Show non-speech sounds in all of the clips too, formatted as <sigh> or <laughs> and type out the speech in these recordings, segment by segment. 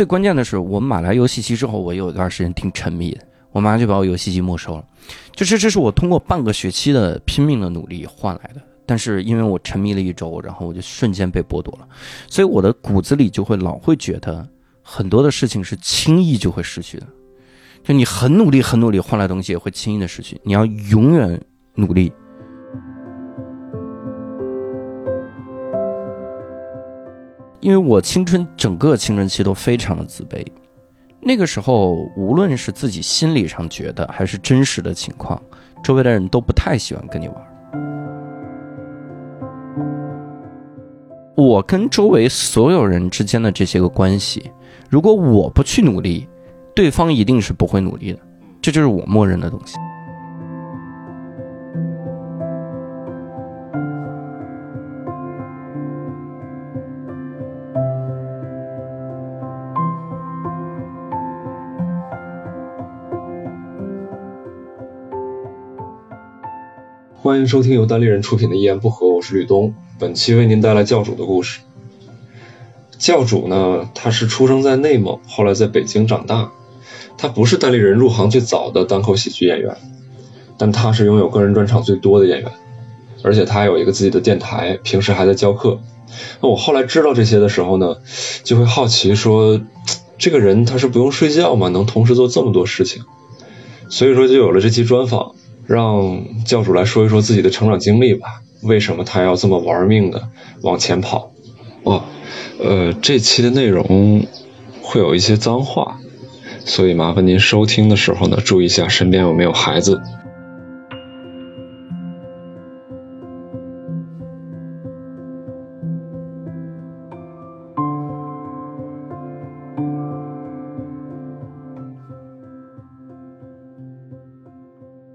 最关键的是，我买来游戏机之后，我有一段时间挺沉迷的，我妈就把我游戏机没收了。就是这是我通过半个学期的拼命的努力换来的，但是因为我沉迷了一周，然后我就瞬间被剥夺了，所以我的骨子里就会老会觉得很多的事情是轻易就会失去的。就你很努力、很努力换来东西，也会轻易的失去。你要永远努力。因为我青春整个青春期都非常的自卑，那个时候无论是自己心理上觉得，还是真实的情况，周围的人都不太喜欢跟你玩。我跟周围所有人之间的这些个关系，如果我不去努力。对方一定是不会努力的，这就是我默认的东西。欢迎收听由单立人出品的《一言不合》，我是吕东。本期为您带来教主的故事。教主呢，他是出生在内蒙，后来在北京长大。他不是单立人入行最早的单口喜剧演员，但他是拥有个人专场最多的演员，而且他还有一个自己的电台，平时还在教课。那我后来知道这些的时候呢，就会好奇说，这个人他是不用睡觉吗？能同时做这么多事情？所以说就有了这期专访，让教主来说一说自己的成长经历吧。为什么他要这么玩命的往前跑？哦，呃，这期的内容会有一些脏话。所以麻烦您收听的时候呢，注意一下身边有没有孩子。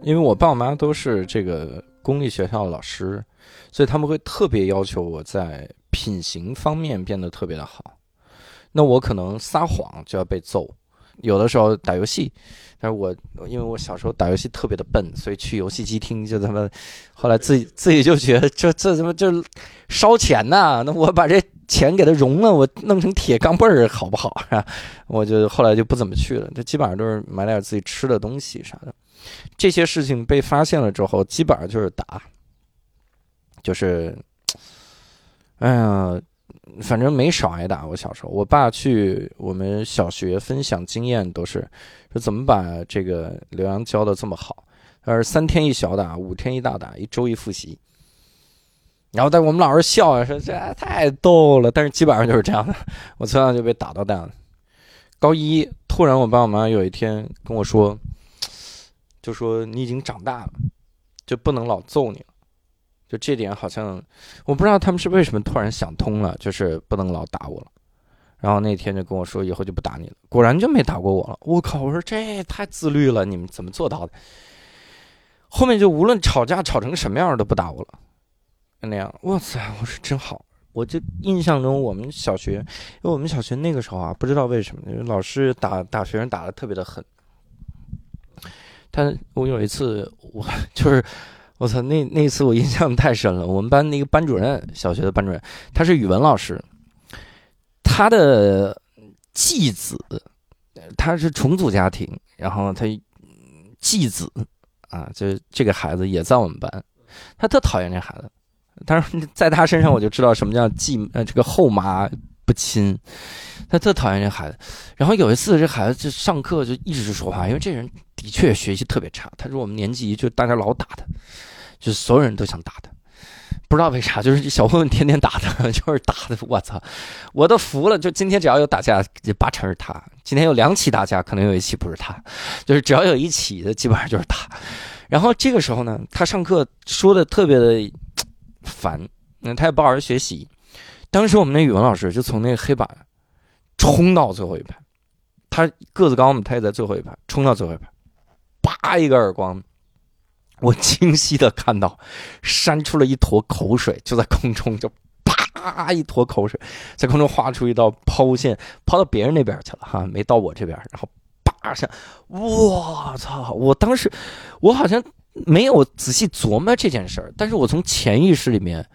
因为我爸我妈都是这个公立学校的老师，所以他们会特别要求我在品行方面变得特别的好。那我可能撒谎就要被揍。有的时候打游戏，但是我因为我小时候打游戏特别的笨，所以去游戏机厅就他妈，后来自己自己就觉得这这他妈就烧钱呐？那我把这钱给它融了，我弄成铁钢镚儿好不好？<laughs> 我就后来就不怎么去了，这基本上都是买点自己吃的东西啥的。这些事情被发现了之后，基本上就是打，就是，<tsk> 哎呀。反正没少挨打。我小时候，我爸去我们小学分享经验，都是说怎么把这个刘洋教的这么好。他是三天一小打，五天一大打，一周一复习。然后，但我们老师笑啊，说这太逗了。但是基本上就是这样的。我从小就被打到大。高一突然，我爸我妈有一天跟我说，就说你已经长大了，就不能老揍你了。就这点好像，我不知道他们是为什么突然想通了，就是不能老打我了。然后那天就跟我说，以后就不打你了。果然就没打过我了。我靠！我说这太自律了，你们怎么做到的？后面就无论吵架吵成什么样都不打我了。就那样，哇塞！我说真好。我就印象中我们小学，因为我们小学那个时候啊，不知道为什么老师打打学生打的特别的狠。他我有一次我 <laughs> 就是。我操，那那次我印象太深了。我们班那个班主任，小学的班主任，他是语文老师。他的继子，他是重组家庭，然后他继子啊，就这个孩子也在我们班。他特讨厌这孩子，但是在他身上我就知道什么叫继呃这个后妈不亲。他特讨厌这孩子。然后有一次，这孩子就上课就一直说话，因为这人。的确学习特别差，他说我们年级就大家老打他，就所有人都想打他，不知道为啥，就是小混混天天打他，<laughs> 就是打的，我操，我都服了。就今天只要有打架，八成是他；今天有两起打架，可能有一起不是他，就是只要有一起的，基本上就是他。然后这个时候呢，他上课说的特别的 <tsk> 烦，那他也不好好学习。当时我们那语文老师就从那个黑板冲到最后一排，他个子高嘛，他也在最后一排，冲到最后一排。啪一个耳光，我清晰的看到，扇出了一坨口水，就在空中，就啪一坨口水，在空中画出一道抛物线，抛到别人那边去了哈，没到我这边。然后啪一下，我操！我当时我好像没有仔细琢磨这件事儿，但是我从潜意识里面，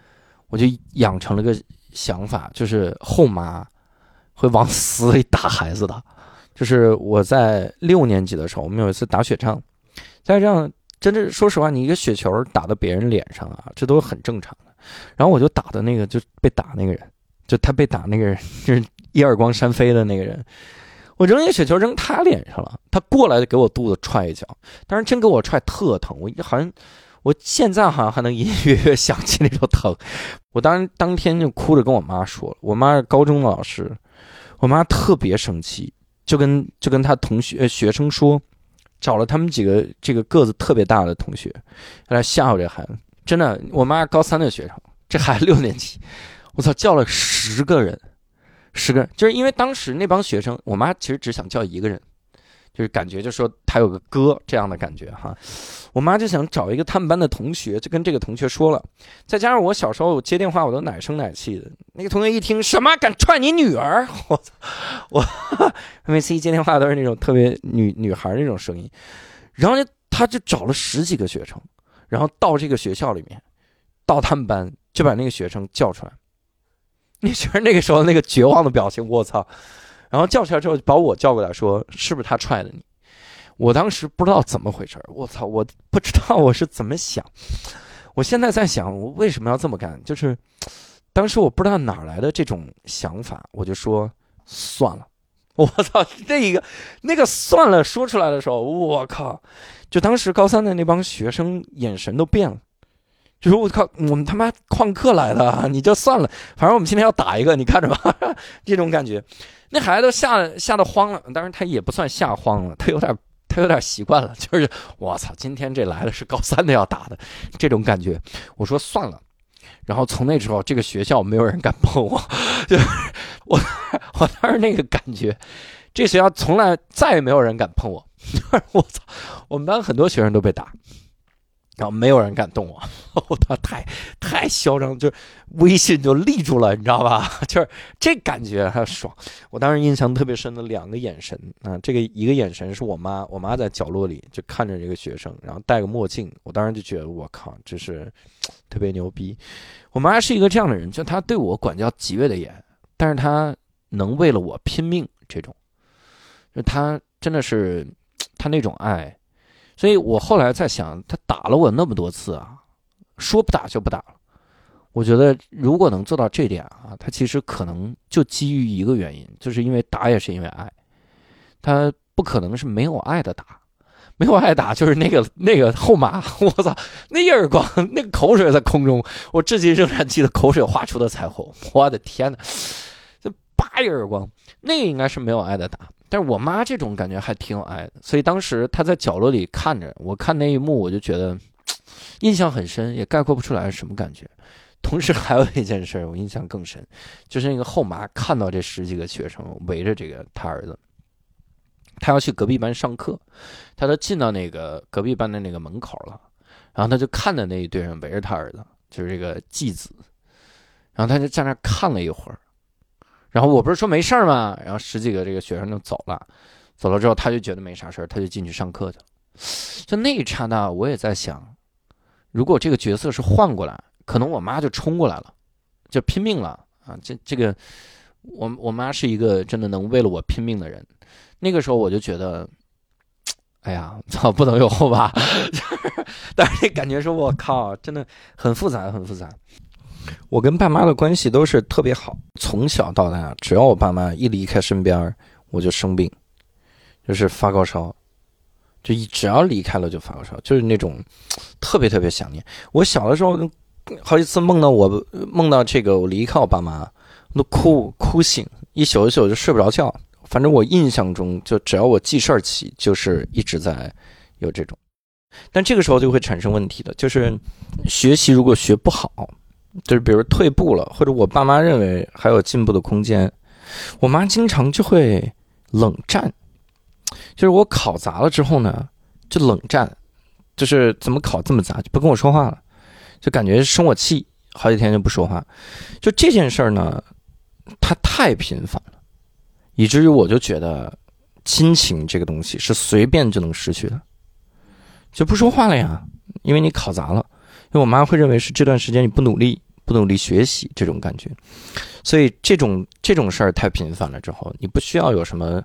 我就养成了个想法，就是后妈。会往死里打孩子的。<laughs> 就是我在六年级的时候，我们有一次打雪仗，在这样，真的说实话，你一个雪球打到别人脸上啊，这都是很正常的。然后我就打的那个，就被打那个人，就他被打那个人，就是一耳光扇飞的那个人。我扔一个雪球扔他脸上了，他过来就给我肚子踹一脚，但是真给我踹特疼，我好像我现在好像还能隐隐约约想起那种疼。<laughs> 我当当天就哭着跟我妈说，我妈是高中的老师，我妈特别生气。就跟就跟他同学学生说，找了他们几个这个个子特别大的同学来吓唬这孩子。真的，我妈高三的学生，这孩子六年级，我操，叫了十个人，十个人，就是因为当时那帮学生，我妈其实只想叫一个人。就是感觉，就说他有个哥这样的感觉哈，我妈就想找一个他们班的同学，就跟这个同学说了。再加上我小时候接电话，我都奶声奶气的。那个同学一听什么敢踹你女儿，<laughs> 我操！我每次一接电话都是那种特别女女孩那种声音。然后呢，他就找了十几个学生，然后到这个学校里面，到他们班就把那个学生叫出来。那学生那个时候那个绝望的表情，我操！然后叫出来之后，把我叫过来，说：“是不是他踹的你？”我当时不知道怎么回事我操，我不知道我是怎么想。我现在在想，我为什么要这么干？就是当时我不知道哪来的这种想法，我就说算了。<laughs> 我操，那一个那个算了说出来的时候，我靠！就当时高三的那帮学生眼神都变了，就说：“我靠，我们他妈旷课来的，你就算了，反正我们今天要打一个，你看着吧。<laughs> ”这种感觉。那孩子吓吓得慌了，当然他也不算吓慌了，他有点他有点习惯了，<laughs> 就是我操，今天这来的是高三的要打的这种感觉。我说算了，然后从那之后，这个学校没有人敢碰我，<laughs> 就是我我当时那个感觉，这学校从来再也没有人敢碰我，我操，我们班很多学生都被打。然后没有人敢动我，<laughs> 我操，太太嚣张，就微信就立住了，你知道吧？<laughs> 就是这感觉还爽。我当时印象特别深的两个眼神啊，这个一个眼神是我妈，我妈在角落里就看着这个学生，然后戴个墨镜，我当时就觉得我靠，这是特别牛逼。我妈是一个这样的人，就她对我管教极为的严，但是她能为了我拼命，这种，就她真的是她那种爱。所以我后来在想，他打了我那么多次啊，说不打就不打了。我觉得如果能做到这点啊，他其实可能就基于一个原因，就是因为打也是因为爱，他不可能是没有爱的打，没有爱打就是那个那个后妈，我操，那一耳光，那个口水在空中，我至今仍然记得口水画出的彩虹，我的天哪，这八一耳光，那应该是没有爱的打。但是我妈这种感觉还挺有爱的，所以当时她在角落里看着我，看那一幕我就觉得 <tsk> 印象很深，也概括不出来是什么感觉。同时还有一件事我印象更深，就是那个后妈看到这十几个学生围着这个他儿子，他要去隔壁班上课，他都进到那个隔壁班的那个门口了，然后他就看着那一堆人围着他儿子，就是这个继子，然后他就在那看了一会儿。然后我不是说没事儿吗？然后十几个这个学生就走了，走了之后他就觉得没啥事儿，他就进去上课去了。就那一刹那，我也在想，如果这个角色是换过来，可能我妈就冲过来了，就拼命了啊！这这个，我我妈是一个真的能为了我拼命的人。那个时候我就觉得，<tsk> 哎呀，操，<laughs> 不能有后爸。<laughs> 但是感觉说，我靠，真的很复杂，很复杂。我跟爸妈的关系都是特别好，从小到大，只要我爸妈一离开身边，我就生病，就是发高烧，就一只要离开了就发高烧，就是那种特别特别想念。我小的时候好几次梦到我梦到这个我离开我爸妈，都哭哭醒，一宿一宿就睡不着觉。反正我印象中，就只要我记事儿起，就是一直在有这种。但这个时候就会产生问题的，就是学习如果学不好。就是比如退步了，或者我爸妈认为还有进步的空间，我妈经常就会冷战。就是我考砸了之后呢，就冷战，就是怎么考这么砸，就不跟我说话了，就感觉生我气，好几天就不说话。就这件事儿呢，它太频繁了，以至于我就觉得亲情这个东西是随便就能失去的，就不说话了呀，因为你考砸了。因为我妈会认为是这段时间你不努力，不努力学习这种感觉。所以这种这种事儿太频繁了之后，你不需要有什么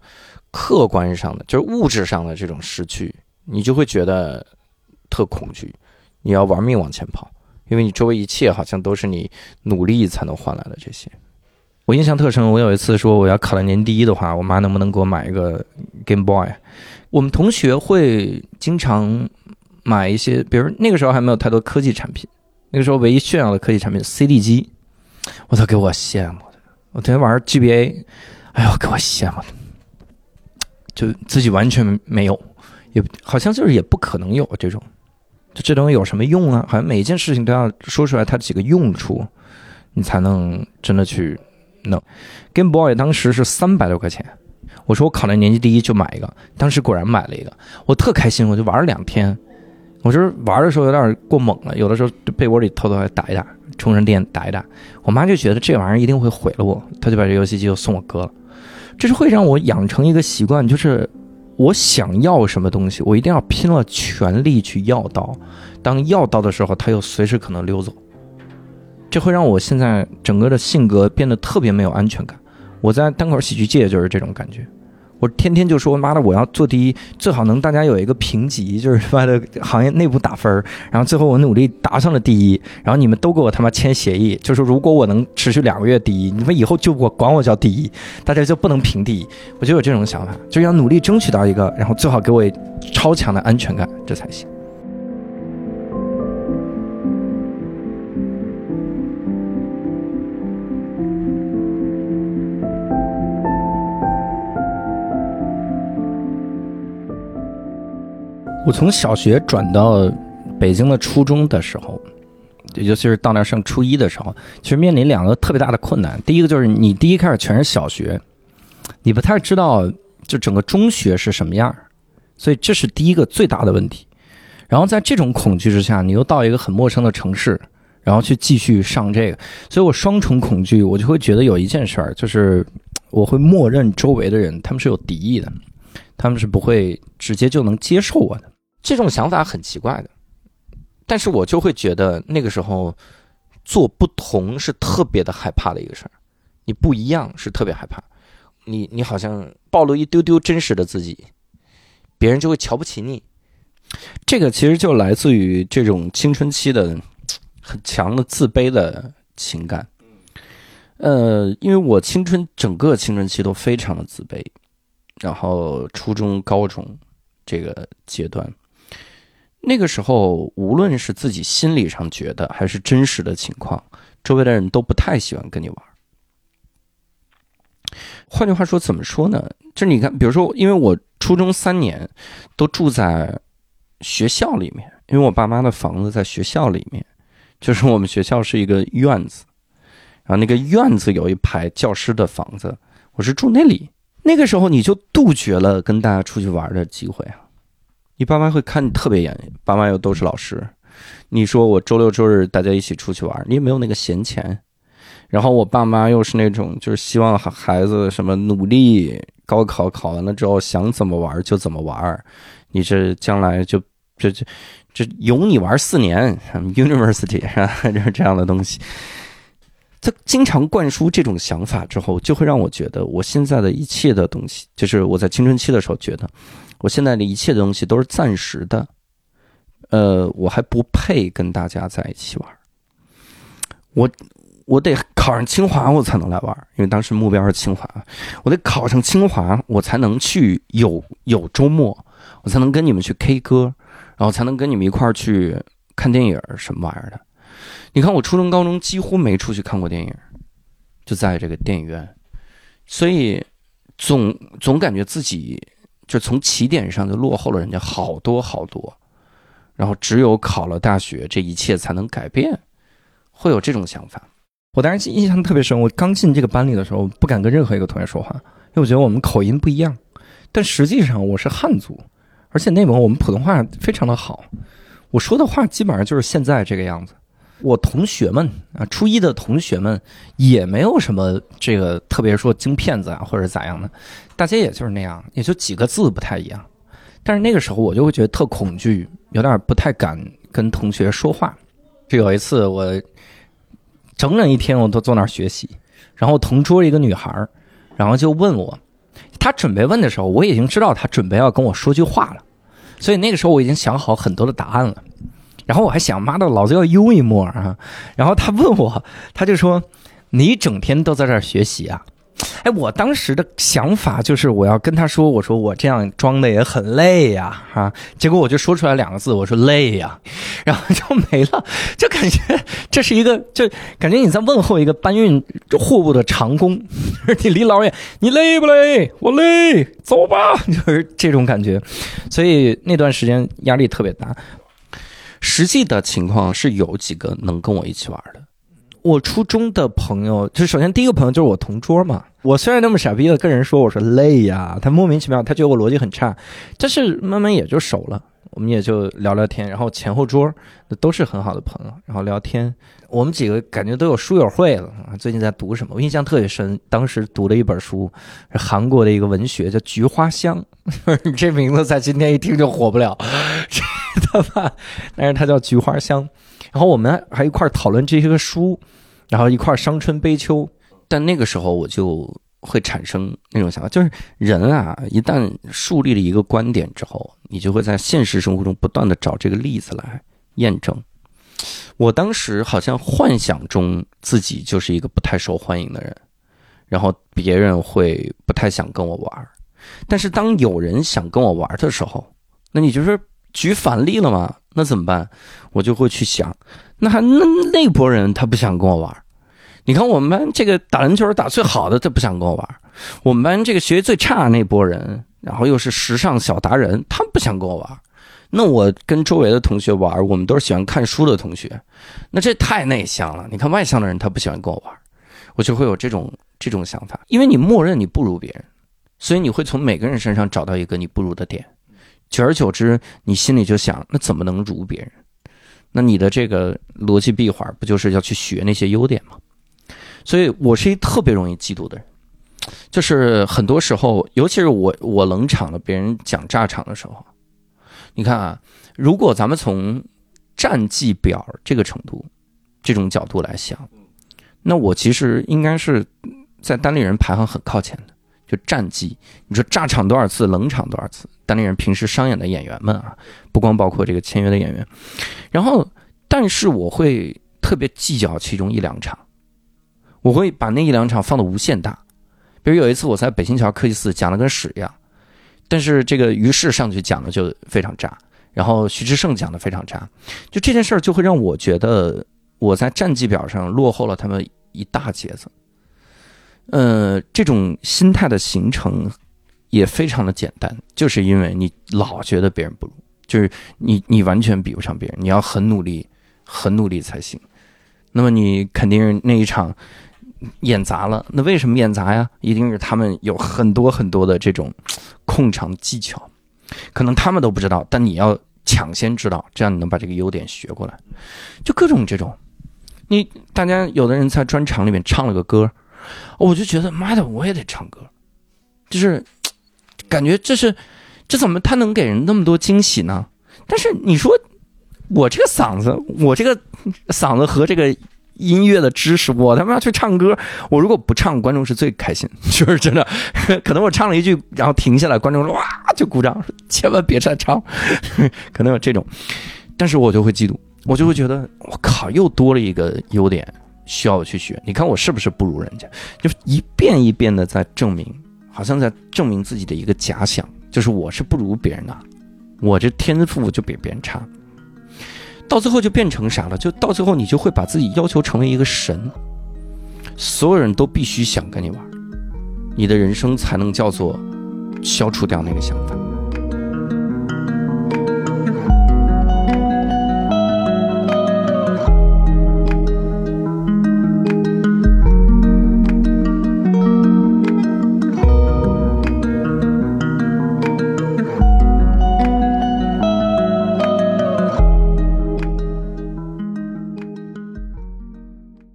客观上的，就是物质上的这种失去，你就会觉得特恐惧，你要玩命往前跑，因为你周围一切好像都是你努力才能换来的这些。我印象特深，我有一次说我要考到年第一的话，我妈能不能给我买一个 Game Boy？我们同学会经常买一些，比如那个时候还没有太多科技产品，那个时候唯一炫耀的科技产品 CD 机，我操，给我羡慕的！我天天玩 GBA，哎呦，给我羡慕的，就自己完全没有，也好像就是也不可能有这种，就这东西有什么用啊？好像每一件事情都要说出来它几个用处，你才能真的去。弄 Game Boy 当时是三百多块钱，我说我考了年级第一就买一个，当时果然买了一个，我特开心，我就玩了两天。我就是玩的时候有点过猛了，有的时候被窝里偷偷还打一打，充上电打一打。我妈就觉得这玩意儿一定会毁了我，她就把这游戏机又送我哥了。这是会让我养成一个习惯，就是我想要什么东西，我一定要拼了全力去要到。当要到的时候，它又随时可能溜走。这会让我现在整个的性格变得特别没有安全感。我在单口喜剧界就是这种感觉，我天天就说妈的我要做第一，最好能大家有一个评级，就是他妈的行业内部打分然后最后我努力达上了第一，然后你们都给我他妈签协议，<laughs> 就是如果我能持续两个月第一，你们以后就我管我叫第一，大家就不能评第一。我就有这种想法，就要努力争取到一个，然后最好给我超强的安全感，这才行。我从小学转到北京的初中的时候，尤其是到那上初一的时候，其实面临两个特别大的困难。第一个就是你第一开始全是小学，你不太知道就整个中学是什么样所以这是第一个最大的问题。然后在这种恐惧之下，你又到一个很陌生的城市，然后去继续上这个，所以我双重恐惧，我就会觉得有一件事儿，就是我会默认周围的人他们是有敌意的，他们是不会直接就能接受我的。这种想法很奇怪的，但是我就会觉得那个时候做不同是特别的害怕的一个事儿，你不一样是特别害怕，你你好像暴露一丢丢真实的自己，别人就会瞧不起你。这个其实就来自于这种青春期的很强的自卑的情感。呃，因为我青春整个青春期都非常的自卑，然后初中、高中这个阶段。那个时候，无论是自己心理上觉得，还是真实的情况，周围的人都不太喜欢跟你玩。换句话说，怎么说呢？就是你看，比如说，因为我初中三年都住在学校里面，因为我爸妈的房子在学校里面，就是我们学校是一个院子，然后那个院子有一排教师的房子，我是住那里。那个时候，你就杜绝了跟大家出去玩的机会啊。你爸妈会看你特别严，爸妈又都是老师。你说我周六周日大家一起出去玩，你也没有那个闲钱。然后我爸妈又是那种就是希望孩子什么努力，高考考完了之后想怎么玩就怎么玩。你这将来就这这这有你玩四年，university 是吧？<laughs> 这样的东西。他经常灌输这种想法之后，就会让我觉得我现在的一切的东西，就是我在青春期的时候觉得。我现在的一切东西都是暂时的，呃，我还不配跟大家在一起玩。我我得考上清华，我才能来玩，因为当时目标是清华。我得考上清华，我才能去有有周末，我才能跟你们去 K 歌，然后才能跟你们一块儿去看电影什么玩意儿的。你看，我初中、高中几乎没出去看过电影，就在这个电影院，所以总总感觉自己。就从起点上就落后了人家好多好多，然后只有考了大学，这一切才能改变，会有这种想法。我当时印象特别深，我刚进这个班里的时候，不敢跟任何一个同学说话，因为我觉得我们口音不一样。但实际上我是汉族，而且内蒙我们普通话非常的好，我说的话基本上就是现在这个样子。我同学们啊，初一的同学们也没有什么这个特别说京片子啊，或者咋样的，大家也就是那样，也就几个字不太一样。但是那个时候我就会觉得特恐惧，有点不太敢跟同学说话。就有一次我整整一天我都坐那儿学习。然后同桌一个女孩儿，然后就问我，她准备问的时候，我已经知道她准备要跟我说句话了，所以那个时候我已经想好很多的答案了。然后我还想，妈的，老子要悠一默啊！然后他问我，他就说：“你整天都在这儿学习啊？”哎，我当时的想法就是我要跟他说，我说我这样装的也很累呀，哈，结果我就说出来两个字，我说累呀，然后就没了，就感觉这是一个，就感觉你在问候一个搬运货物的长工，你离老远，你累不累？我累，走吧，就是这种感觉，所以那段时间压力特别大。实际的情况是有几个能跟我一起玩的。我初中的朋友，就首先第一个朋友就是我同桌嘛。我虽然那么傻逼的跟人说我说累呀，他莫名其妙，他觉得我逻辑很差，但是慢慢也就熟了，我们也就聊聊天，然后前后桌都是很好的朋友，然后聊天，我们几个感觉都有书友会了。最近在读什么？我印象特别深，当时读了一本书，是韩国的一个文学，叫《菊花香》，<laughs> 这名字在今天一听就火不了，知道吧？但是它叫《菊花香》，然后我们还一块讨论这些个书。然后一块伤春悲秋，但那个时候我就会产生那种想法，就是人啊，一旦树立了一个观点之后，你就会在现实生活中不断的找这个例子来验证。我当时好像幻想中自己就是一个不太受欢迎的人，然后别人会不太想跟我玩儿但是当有人想跟我玩的时候，那你就是举反例了吗？那怎么办？我就会去想。那还那那波人他不想跟我玩你看我们班这个打篮球打最好的他不想跟我玩我们班这个学习最差的那波人，然后又是时尚小达人，他们不想跟我玩那我跟周围的同学玩，我们都是喜欢看书的同学，那这太内向了。你看外向的人他不喜欢跟我玩我就会有这种这种想法，因为你默认你不如别人，所以你会从每个人身上找到一个你不如的点，久而久之，你心里就想，那怎么能如别人？那你的这个逻辑闭环不就是要去学那些优点吗？所以我是一特别容易嫉妒的人，就是很多时候，尤其是我我冷场了，别人讲炸场的时候，你看啊，如果咱们从战绩表这个程度、这种角度来想，那我其实应该是在单立人排行很靠前的。就战绩，你说炸场多少次，冷场多少次？单立人平时商演的演员们啊，不光包括这个签约的演员，然后，但是我会特别计较其中一两场，我会把那一两场放的无限大。比如有一次我在北新桥科技寺讲的跟屎一样，但是这个于适上去讲的就非常炸，然后徐志胜讲的非常炸，就这件事儿就会让我觉得我在战绩表上落后了他们一大截子。呃，这种心态的形成也非常的简单，就是因为你老觉得别人不如，就是你你完全比不上别人，你要很努力，很努力才行。那么你肯定是那一场演砸了，那为什么演砸呀？一定是他们有很多很多的这种控场技巧，可能他们都不知道，但你要抢先知道，这样你能把这个优点学过来。就各种这种，你大家有的人在专场里面唱了个歌。我就觉得妈的，我也得唱歌，就是感觉这是这怎么他能给人那么多惊喜呢？但是你说我这个嗓子，我这个嗓子和这个音乐的知识，我他妈去唱歌，我如果不唱，观众是最开心，<laughs> 就是真的。可能我唱了一句，然后停下来，观众哇就鼓掌，千万别再唱，<laughs> 可能有这种。但是我就会嫉妒，我就会觉得我靠，又多了一个优点。需要我去学？你看我是不是不如人家？就一遍一遍的在证明，好像在证明自己的一个假想，就是我是不如别人的，我这天赋就比别人差。到最后就变成啥了？就到最后你就会把自己要求成为一个神，所有人都必须想跟你玩，你的人生才能叫做消除掉那个想法。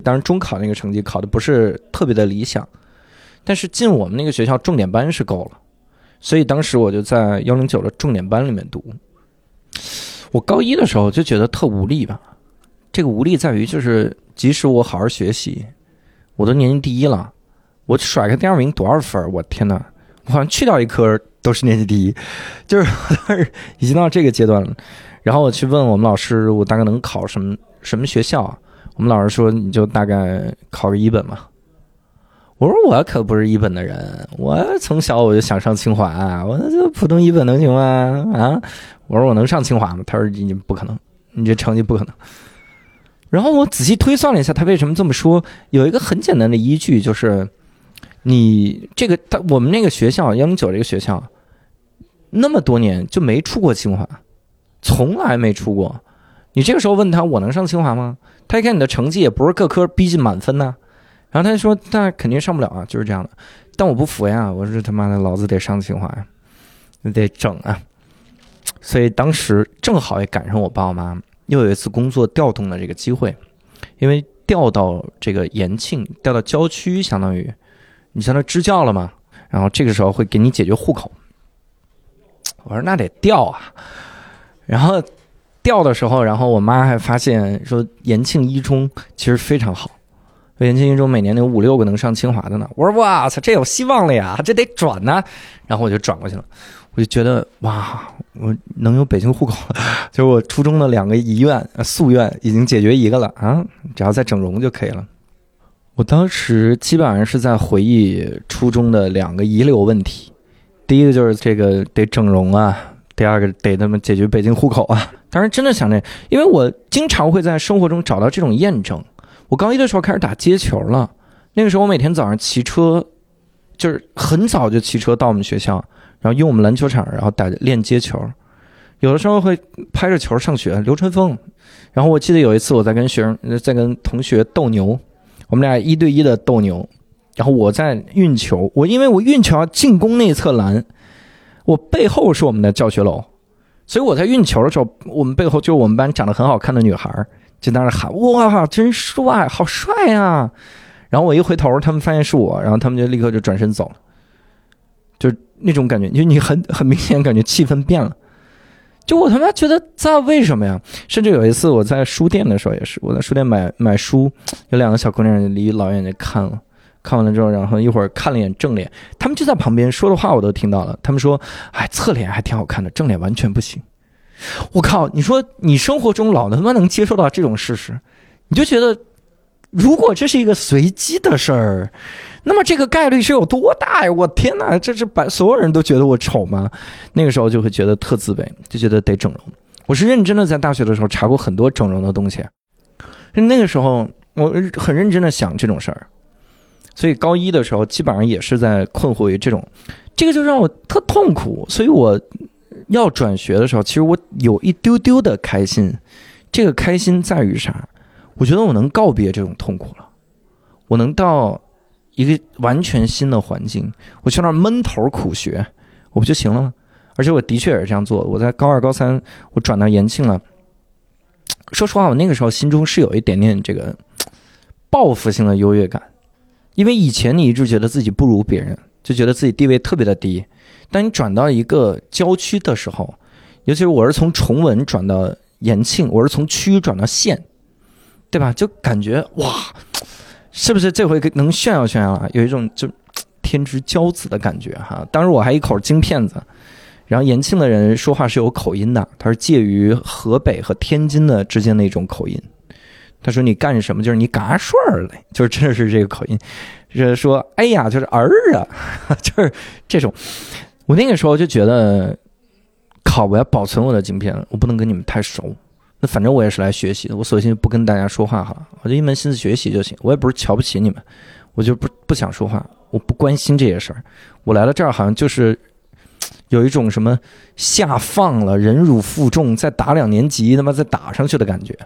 当然，中考那个成绩考的不是特别的理想，但是进我们那个学校重点班是够了，所以当时我就在幺零九的重点班里面读。我高一的时候就觉得特无力吧，这个无力在于就是即使我好好学习，我都年级第一了，我甩个第二名多少分？我天哪！我好像去掉一科都是年级第一，就是已经到这个阶段了。然后我去问我们老师，我大概能考什么什么学校啊？我们老师说你就大概考个一本嘛。我说我可不是一本的人，我从小我就想上清华，我这普通一本能行吗？啊？我说我能上清华吗？他说你不可能，你这成绩不可能。然后我仔细推算了一下，他为什么这么说，有一个很简单的依据，就是你这个他我们那个学校幺零九这个学校，那么多年就没出过清华，从来没出过。你这个时候问他我能上清华吗？他一看你的成绩也不是各科逼近满分呐、然后他就说那肯定上不了啊，就是这样的。但我不服呀，我说他妈的老子得上清华呀，得整啊。所以当时正好也赶上我爸我妈又有一次工作调动的这个机会，因为调到这个延庆，调到郊区，相当于你相当于支教了嘛。然后这个时候会给你解决户口。我说那得调啊。然后调的时候，然后我妈还发现说延庆一中其实非常好，延庆一中每年有五六个能上清华的呢。我说哇操，这有希望了呀，这得转呐、然后我就转过去了。我就觉得哇，我能有北京户口了，<laughs> 就是我初中的两个遗愿、呃夙愿已经解决一个了啊，只要再整容就可以了。我当时基本上是在回忆初中的两个遗留问题，第一个就是这个得整容啊，第二个得他妈解决北京户口啊。当时真的想这，因为我经常会在生活中找到这种验证。我高一的时候开始打街球了，那个时候我每天早上骑车，就是很早就骑车到我们学校。然后用我们篮球场，然后打练接球，有的时候会拍着球上学。刘春风，然后我记得有一次我在跟学生，在跟同学斗牛，我们俩一对一的斗牛，然后我在运球，我因为我运球要进攻内侧篮，我背后是我们的教学楼，所以我在运球的时候，我们背后就我们班长得很好看的女孩，就在那喊哇，真帅，好帅呀！然后我一回头，他们发现是我，然后他们就立刻就转身走了。就那种感觉，就你很很明显感觉气氛变了。就我他妈觉得在为什么呀？甚至有一次我在书店的时候也是，我在书店买买书，有两个小姑娘离老远就看了，看完了之后，然后一会儿看了一眼正脸，他们就在旁边说的话我都听到了。他们说：“哎，侧脸还挺好看的，正脸完全不行。”我靠！你说你生活中老他妈能接受到这种事实，你就觉得如果这是一个随机的事儿。那么这个概率是有多大呀？我天哪，这是把所有人都觉得我丑吗？那个时候就会觉得特自卑，就觉得得整容。我是认真的，在大学的时候查过很多整容的东西。那个时候我很认真的想这种事儿，所以高一的时候基本上也是在困惑于这种，这个就让我特痛苦。所以我要转学的时候，其实我有一丢丢的开心。这个开心在于啥？我觉得我能告别这种痛苦了，我能到。一个完全新的环境，我去那儿闷头苦学，我不就行了吗？而且我的确也是这样做。我在高二、高三，我转到延庆了。说实话，我那个时候心中是有一点点这个报复性的优越感，因为以前你一直觉得自己不如别人，就觉得自己地位特别的低。当你转到一个郊区的时候，尤其是我是从崇文转到延庆，我是从区转到县，对吧？就感觉哇。是不是这回能炫耀炫耀了？有一种就天之骄子的感觉哈。当时我还一口京片子，然后延庆的人说话是有口音的，他是介于河北和天津的之间的一种口音。他说你干什么？就是你嘎顺儿嘞，就是真的是这个口音。就是说哎呀，就是儿啊，<laughs> 就是这种。我那个时候就觉得，靠，我要保存我的镜片，我不能跟你们太熟。那反正我也是来学习的，我索性不跟大家说话好了，我就一门心思学习就行。我也不是瞧不起你们，我就不不想说话，我不关心这些事儿。我来了这儿好像就是有一种什么下放了，忍辱负重，再打两年级，他妈再打上去的感觉。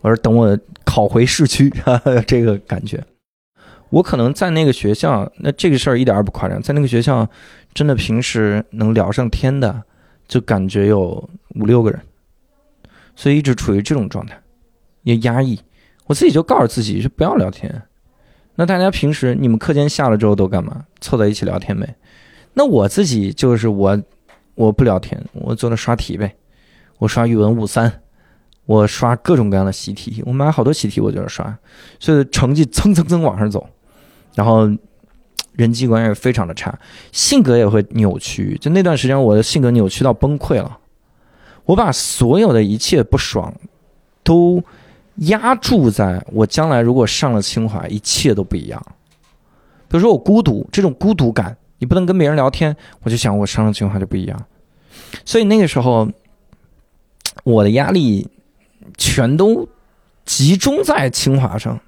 我说等我考回市区，哈哈，这个感觉。我可能在那个学校，那这个事儿一点儿不夸张，在那个学校，真的平时能聊上天的，就感觉有五六个人。所以一直处于这种状态，也压抑。我自己就告诉自己是不要聊天。那大家平时你们课间下了之后都干嘛？凑在一起聊天呗。那我自己就是我，我不聊天，我坐那刷题呗。我刷语文五三，我刷各种各样的习题，我买好多习题，我就是刷，所以成绩蹭蹭蹭往上走，然后人际关系非常的差，性格也会扭曲。就那段时间，我的性格扭曲到崩溃了，我把所有的一切不爽都压住在我将来如果上了清华，一切都不一样。比如说我孤独，这种孤独感，你不能跟别人聊天，我就想我上了清华就不一样。所以那个时候，我的压力全都集中在清华上，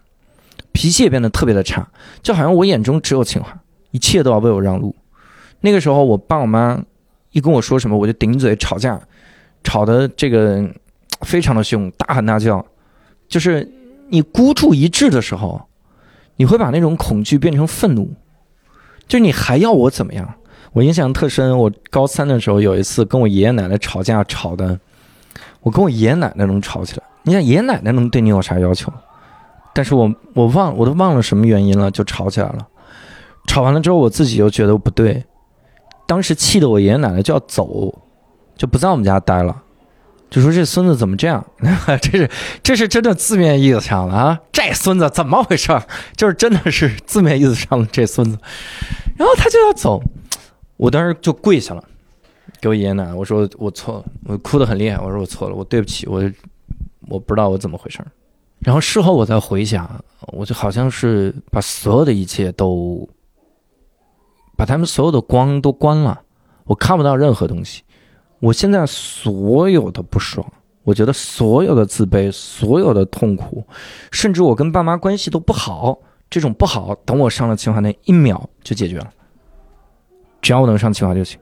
脾气也变得特别的差，就好像我眼中只有清华，一切都要为我让路。那个时候，我爸我妈一跟我说什么，我就顶嘴吵架，吵得这个非常的凶，大喊大叫。就是你孤注一掷的时候。你会把那种恐惧变成愤怒，就是你还要我怎么样？我印象特深，我高三的时候有一次跟我爷爷奶奶吵架，吵的我跟我爷爷奶奶能吵起来。你想爷爷奶奶能对你有啥要求？但是我我忘我都忘了什么原因了，就吵起来了。吵完了之后，我自己又觉得不对，当时气得我爷爷奶奶就要走，就不在我们家待了。就说这孙子怎么这样？<laughs> 这是这是真的字面意思上的啊！这孙子怎么回事？就是真的是字面意思上的这孙子。然后他就要走，我当时就跪下了，给我爷爷奶奶我说我错了，我哭得很厉害，我说我错了，我对不起，我我不知道我怎么回事。然后事后我再回想，我就好像是把所有的一切都把他们所有的光都关了，我看不到任何东西。我现在所有的不爽，我觉得所有的自卑，所有的痛苦，甚至我跟爸妈关系都不好，这种不好，等我上了清华那一秒就解决了。只要我能上清华就行。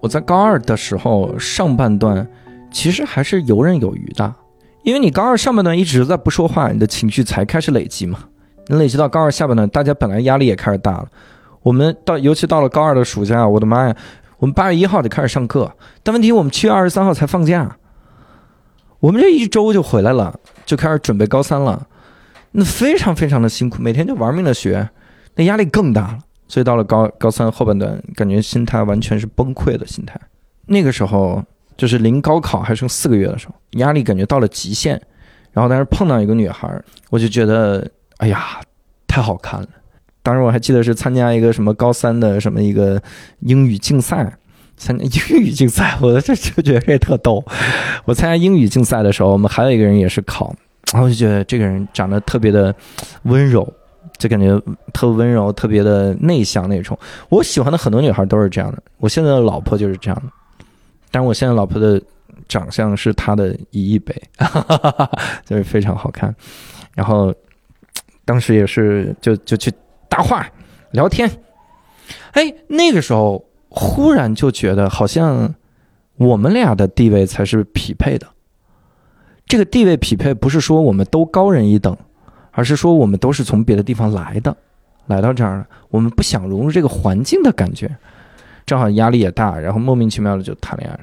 我在高二的时候上半段，其实还是游刃有余的，因为你高二上半段一直在不说话，你的情绪才开始累积嘛。你累积到高二下半段，大家本来压力也开始大了。我们到尤其到了高二的暑假，我的妈呀，我们八月一号就开始上课，但问题我们七月二十三号才放假，我们这一周就回来了，就开始准备高三了，那非常非常的辛苦，每天就玩命的学，那压力更大了。所以到了高高三后半段，感觉心态完全是崩溃的心态。那个时候就是临高考还剩四个月的时候，压力感觉到了极限。然后但是碰到一个女孩，我就觉得哎呀，太好看了。当时我还记得是参加一个什么高三的什么一个英语竞赛，参加 <laughs> 英语竞赛，我这就觉得这特逗。我参加英语竞赛的时候，我们还有一个人也是考，然后就觉得这个人长得特别的温柔。就感觉特温柔，特别的内向那种。我喜欢的很多女孩都是这样的。我现在的老婆就是这样的，但是我现在老婆的长相是她的一亿倍，<laughs> 就是非常好看。然后当时也是就就去搭话聊天，哎，那个时候忽然就觉得好像我们俩的地位才是匹配的。这个地位匹配不是说我们都高人一等。而是说，我们都是从别的地方来的，来到这儿了。我们不想融入这个环境的感觉，正好压力也大，然后莫名其妙的就谈恋爱。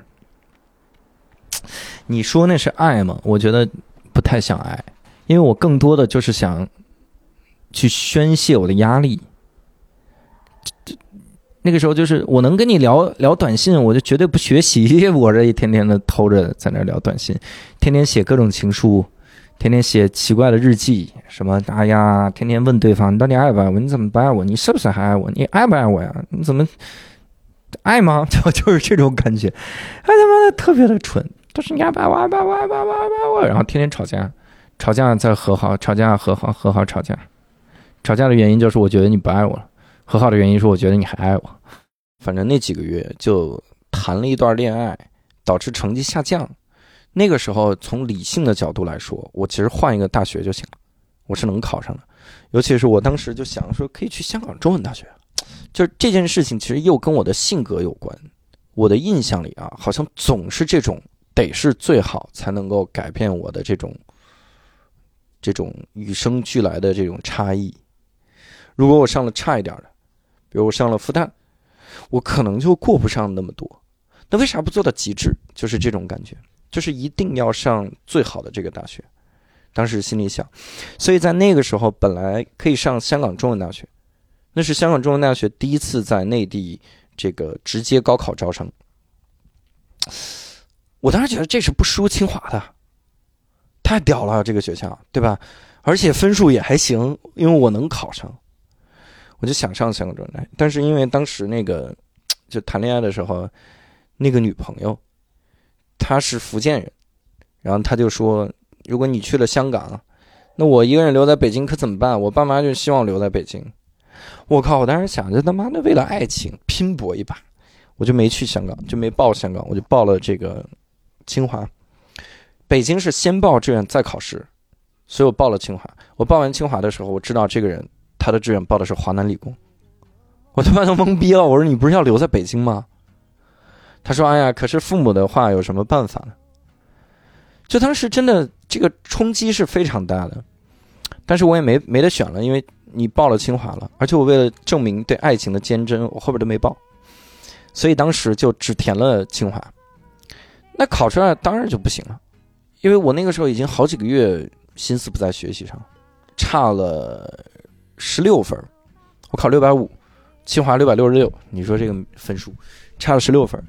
你说那是爱吗？我觉得不太像爱，因为我更多的就是想去宣泄我的压力。那个时候就是我能跟你聊聊短信，我就绝对不学习，<laughs> 我这一天天的偷着在那聊短信，天天写各种情书。天天写奇怪的日记，什么？哎呀，天天问对方你到底爱不爱我？你怎么不爱我？你是不是还爱我？你爱不爱我呀？你怎么爱吗？就 <laughs> 就是这种感觉，哎他妈的特别的蠢，就是你爱不爱我？爱不爱我？爱不爱我？爱不爱我？然后天天吵架，吵架再和好，吵架和好，和好吵架，吵架的原因就是我觉得你不爱我了，和好的原因是我觉得你还爱我。反正那几个月就谈了一段恋爱，导致成绩下降。那个时候，从理性的角度来说，我其实换一个大学就行了，我是能考上的。尤其是我当时就想说，可以去香港中文大学。就是这件事情，其实又跟我的性格有关。我的印象里啊，好像总是这种得是最好才能够改变我的这种这种与生俱来的这种差异。如果我上了差一点的，比如我上了复旦，我可能就过不上那么多。那为啥不做到极致？就是这种感觉，就是一定要上最好的这个大学。当时心里想，所以在那个时候本来可以上香港中文大学，那是香港中文大学第一次在内地这个直接高考招生。我当时觉得这是不输清华的，太屌了这个学校，对吧？而且分数也还行，因为我能考上，我就想上香港中文大学。但是因为当时那个就谈恋爱的时候，那个女朋友他是福建人，然后他就说，如果你去了香港，那我一个人留在北京可怎么办？我爸妈就希望留在北京。我靠！我当时想着他妈的为了爱情拼搏一把，我就没去香港，就没报香港，我就报了这个清华。北京是先报志愿再考试，所以我报了清华。我报完清华的时候，我知道这个人他的志愿报的是华南理工，我他妈都懵逼了。我说你不是要留在北京吗？他说：“哎呀，可是父母的话有什么办法呢？”就当时真的这个冲击是非常大的，但是我也没没得选了，因为你报了清华了，而且我为了证明对爱情的坚贞，我后边都没报，所以当时就只填了清华。那考出来当然就不行了，因为我那个时候已经好几个月心思不在学习上，差了十六分，我考六百五，清华六百六十六，你说这个分数差了十六分，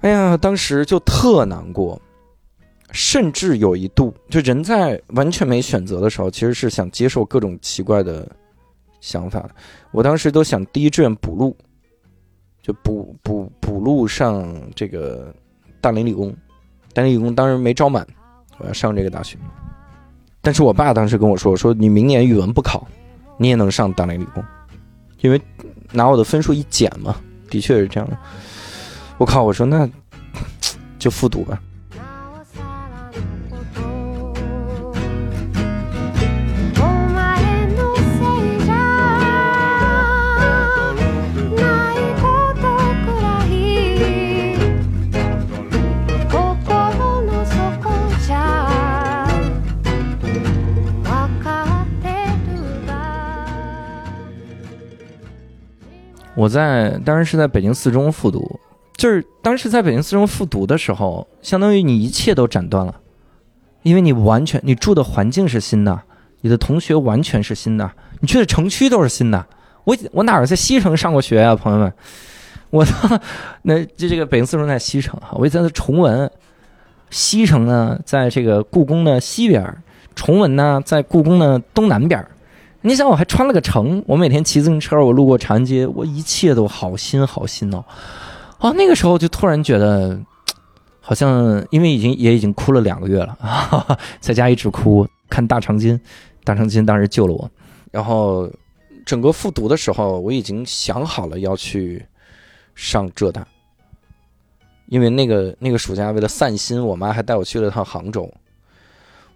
哎呀，当时就特难过。甚至有一度，就人在完全没选择的时候，其实是想接受各种奇怪的想法的。我当时都想第一志愿补录，就补补补录上这个大连理工。大连理工当时没招满，我要上这个大学。但是我爸当时跟我说：“说你明年语文不考，你也能上大连理工，因为拿我的分数一减嘛，的确是这样的。”我靠！我说那 <tsk> 就复读吧。我在当时是在北京四中复读，就是当时在北京四中复读的时候，相当于你一切都斩断了，因为你完全你住的环境是新的，你的同学完全是新的，你去的城区都是新的。我我哪儿在西城上过学啊，朋友们？我操那就这个北京四中在西城哈，我在崇文，西城呢在这个故宫的西边，崇文呢在故宫的东南边。你想我还穿了个城，我每天骑自行车，我路过长安街，我一切都好新好新哦，哦，那个时候就突然觉得，好像因为已经也已经哭了两个月了，<laughs> 在家一直哭，看大长今，大长今当时救了我，然后整个复读的时候，我已经想好了要去上浙大，因为那个那个暑假为了散心，我妈还带我去了趟杭州，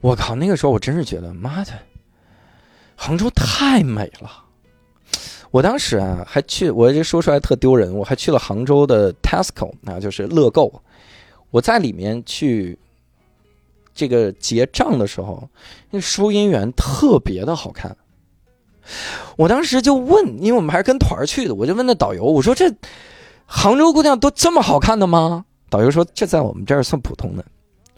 我靠，那个时候我真是觉得妈的。杭州太美了，我当时啊还去，我这说出来特丢人，我还去了杭州的 Tesco 啊，就是乐购，我在里面去这个结账的时候，那收银员特别的好看。我当时就问，因为我们还是跟团去的，我就问那导游，我说这杭州姑娘都这么好看的吗？导游说这在我们这儿算普通的。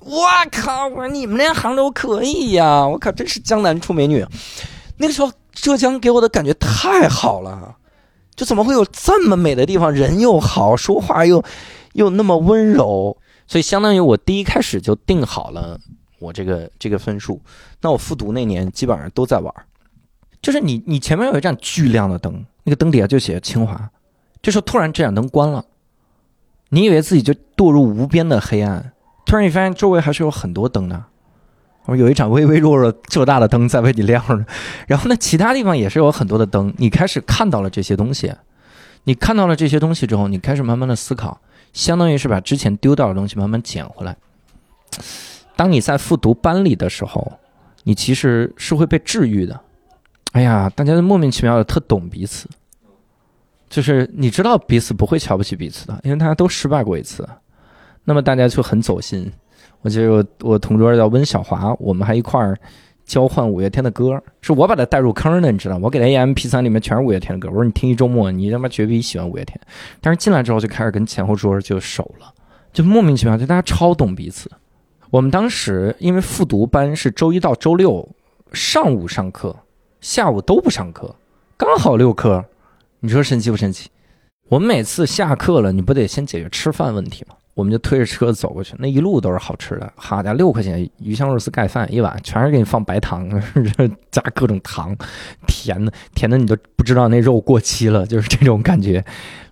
我靠！我说你们那杭州可以呀，我靠，真是江南出美女。那个时候，浙江给我的感觉太好了，就怎么会有这么美的地方？人又好，说话又又那么温柔，所以相当于我第一开始就定好了我这个这个分数。那我复读那年基本上都在玩，就是你你前面有一盏巨亮的灯，那个灯底下就写着清华，这时候突然这盏灯关了，你以为自己就堕入无边的黑暗，突然你发现周围还是有很多灯的。我有一盏微微弱弱浙大的灯在为你亮着，然后呢，其他地方也是有很多的灯。你开始看到了这些东西，你看到了这些东西之后，你开始慢慢的思考，相当于是把之前丢掉的东西慢慢捡回来。当你在复读班里的时候，你其实是会被治愈的。哎呀，大家莫名其妙的特懂彼此，就是你知道彼此不会瞧不起彼此的，因为大家都失败过一次，那么大家就很走心。我记得我我同桌叫温小华，我们还一块儿交换五月天的歌，是我把他带入坑的，你知道？我给他 A M P 三，里面全是五月天的歌。我说你听一周末，你他妈绝逼喜欢五月天。但是进来之后就开始跟前后桌就熟了，就莫名其妙，就大家超懂彼此。我们当时因为复读班是周一到周六上午上课，下午都不上课，刚好六科。你说神奇不神奇？我们每次下课了，你不得先解决吃饭问题吗？我们就推着车走过去，那一路都是好吃的。好家伙，六块钱鱼香肉丝盖饭一碗，全是给你放白糖，加各种糖，甜的甜的你都不知道那肉过期了，就是这种感觉，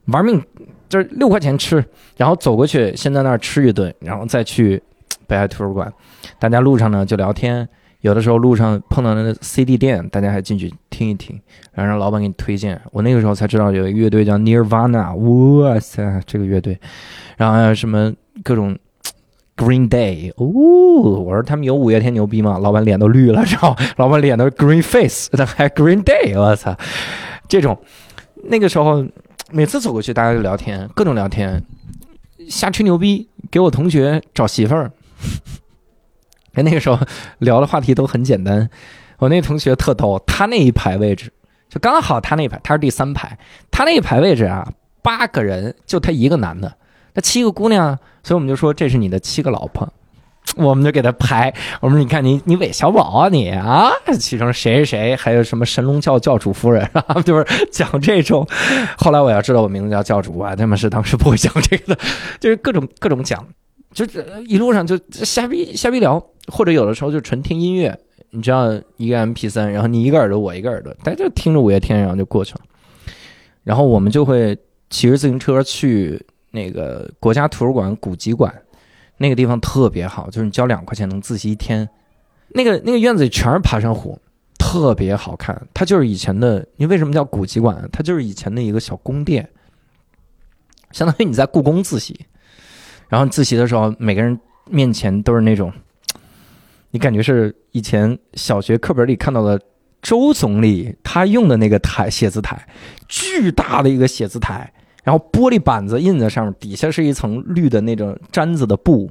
玩命就是六块钱吃，然后走过去先在那儿吃一顿，然后再去北海图书馆，大家路上呢就聊天。有的时候路上碰到那个 CD 店，大家还进去听一听，然后让老板给你推荐。我那个时候才知道有一个乐队叫 Nirvana，哇塞，这个乐队，然后还有什么各种 Green Day，哦，我说他们有五月天牛逼吗？老板脸都绿了，然后 <laughs> 老板脸都 Green Face，还 Green Day，我操，这种那个时候每次走过去，大家就聊天，各种聊天，瞎吹牛逼，给我同学找媳妇儿。哎，那个时候聊的话题都很简单。我那同学特逗，他那一排位置就刚好他那一排，他是第三排，他那一排位置啊，八个人就他一个男的，那七个姑娘，所以我们就说这是你的七个老婆，<laughs> 我们就给他排。我们说你看你你韦小宝啊你啊，其中谁谁谁，还有什么神龙教教主夫人啊，<laughs> 就是讲这种。后来我要知道我名字叫教主啊，他们是当时不会讲这个的，就是各种各种讲。就这一路上就瞎逼瞎逼聊，或者有的时候就纯听音乐。你知道一个 M P 三，然后你一个耳朵，我一个耳朵，大家就听着五月天，然后就过去了。然后我们就会骑着自行车去那个国家图书馆古籍馆，那个地方特别好，就是你交两块钱能自习一天。那个那个院子里全是爬山虎，特别好看。它就是以前的，你为什么叫古籍馆？它就是以前的一个小宫殿，相当于你在故宫自习。然后自习的时候，每个人面前都是那种，<tsk> 你感觉是以前小学课本里看到的周总理他用的那个台写字台，巨大的一个写字台，然后玻璃板子印在上面，底下是一层绿的那种毡子的布，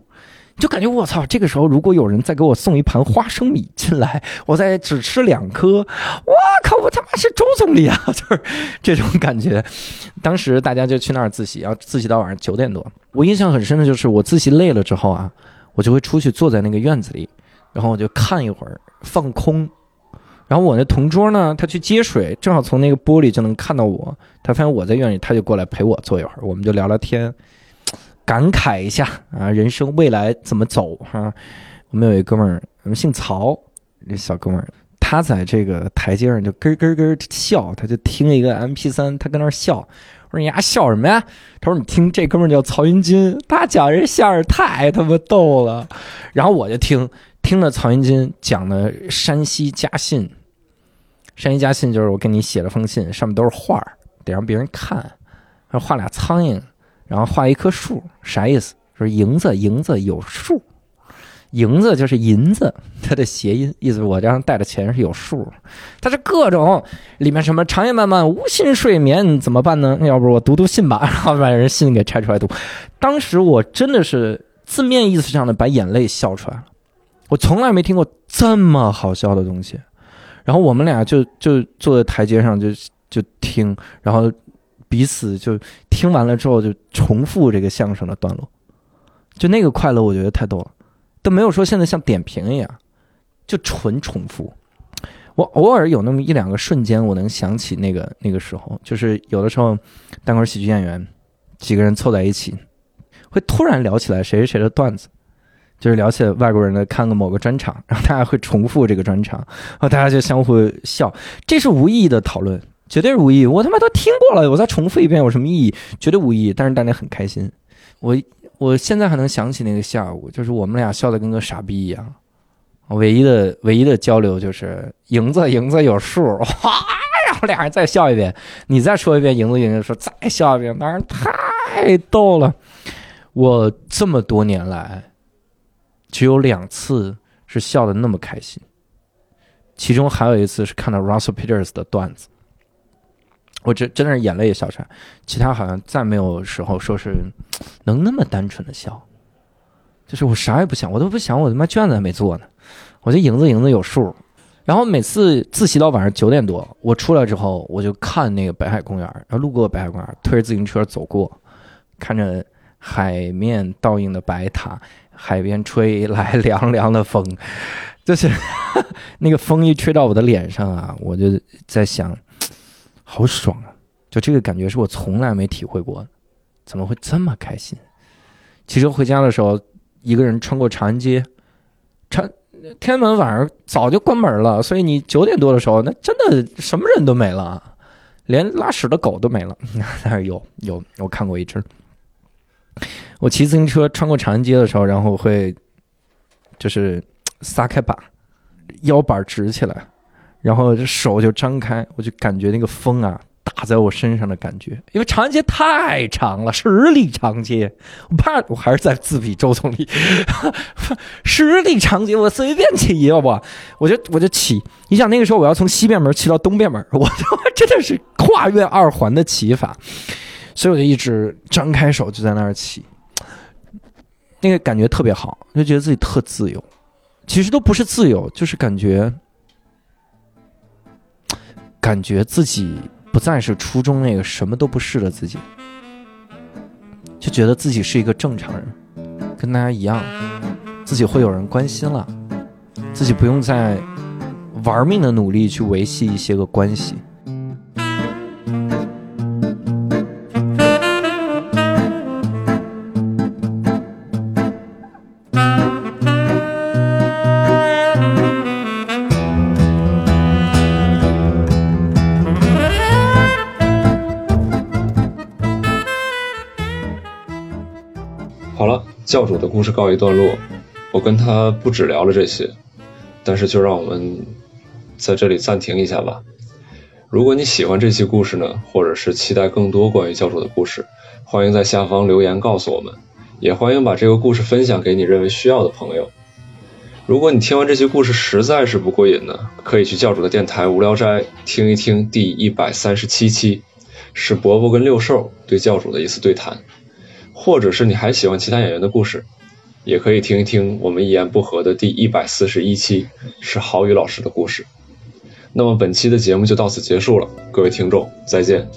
就感觉我操，这个时候如果有人再给我送一盘花生米进来，我再只吃两颗，我靠，我他妈是周总理啊，就是这种感觉。当时大家就去那儿自习，要自习到晚上九点多。我印象很深的就是，我自习累了之后啊，我就会出去坐在那个院子里，然后我就看一会儿，放空。然后我那同桌呢，他去接水，正好从那个玻璃就能看到我。他发现我在院里，他就过来陪我坐一会儿，我们就聊聊天，感慨一下啊，人生未来怎么走哈。我们有一哥们儿，我们姓曹，那小哥们儿，他在这个台阶上就咯咯咯笑，他就听一个 M P 三，他跟那儿笑。我说你丫笑什么呀？他说你听这哥们叫曹云金，他讲这相声太他妈逗了。然后我就听听了曹云金讲的山西家信。山西家信就是我给你写了封信，上面都是画得让别人看。画俩苍蝇，然后画一棵树，啥意思？说银子银子有数。银子就是银子，它的谐音意思，我这样带的钱是有数。它是各种里面什么长夜漫漫无心睡眠怎么办呢？要不我读读信吧，<laughs> 然后把人信给拆出来读。当时我真的是字面意思上的把眼泪笑出来了。我从来没听过这么好笑的东西。然后我们俩就就坐在台阶上就就听，然后彼此就听完了之后就重复这个相声的段落，就那个快乐，我觉得太多了。都没有说现在像点评一样，就纯重复。我偶尔有那么一两个瞬间，我能想起那个那个时候，就是有的时候，单口喜剧演员几个人凑在一起，会突然聊起来谁谁谁的段子，就是聊起来外国人的看个某个专场，然后大家会重复这个专场，然后大家就相互笑。这是无意义的讨论，绝对是无意义。我他妈都听过了，我再重复一遍有什么意义？绝对无意义。但是大家很开心。我。我现在还能想起那个下午，就是我们俩笑得跟个傻逼一样，唯一的唯一的交流就是赢子赢子有数，<laughs> 哇，然后俩人再笑一遍，你再说一遍赢子赢子说再笑一遍，当然太逗了。我这么多年来，只有两次是笑得那么开心，其中还有一次是看到 Russell Peters 的段子。我真真的是眼泪也笑出来，其他好像再没有时候说是能那么单纯的笑，就是我啥也不想，我都不想我他妈卷子还没做呢，我就影子影子有数，然后每次自习到晚上九点多，我出来之后，我就看那个北海公园，然后路过北海公园，推着自行车走过，看着海面倒映的白塔，海边吹来 <laughs> 凉凉的风，就是 <laughs> 那个风一吹到我的脸上啊，我就在想，好爽啊！就这个感觉是我从来没体会过，怎么会这么开心？骑车回家的时候，一个人穿过长安街，长。天安门晚上早就关门了，所以你九点多的时候，那真的什么人都没了，连拉屎的狗都没了。<laughs> 但是有有，我看过一只。我骑自行车穿过长安街的时候，然后会就是撒开把，腰板直起来，然后这手就张开，我就感觉那个风啊。打在我身上的感觉，因为长安街太长了，十里长街，我怕我还是在自比周总理，<laughs> 十里长街我随便骑要不，我就我就骑。你想那个时候我要从西便门骑到东便门，<laughs> 我他妈真的是跨越二环的骑法，所以我就一直张开手就在那儿骑，那个感觉特别好，就觉得自己特自由，其实都不是自由，就是感觉感觉自己。不再是初中那个什么都不是的自己，就觉得自己是一个正常人，跟大家一样，自己会有人关心了，自己不用再玩命的努力去维系一些个关系。好了教主的故事告一段落，我跟他不止聊了这些，但是就让我们在这里暂停一下吧。如果你喜欢这期故事呢，或者是期待更多关于教主的故事，欢迎在下方留言告诉我们，也欢迎把这个故事分享给你认为需要的朋友。如果你听完这些故事实在是不过瘾呢，可以去教主的电台无聊斋听一听第一百三十七期，是伯伯跟六兽对教主的一次对谈。或者是你还喜欢其他演员的故事，也可以听一听我们一言不合的第一百四十一期，是郝宇老师的故事。那么本期的节目就到此结束了，各位听众再见。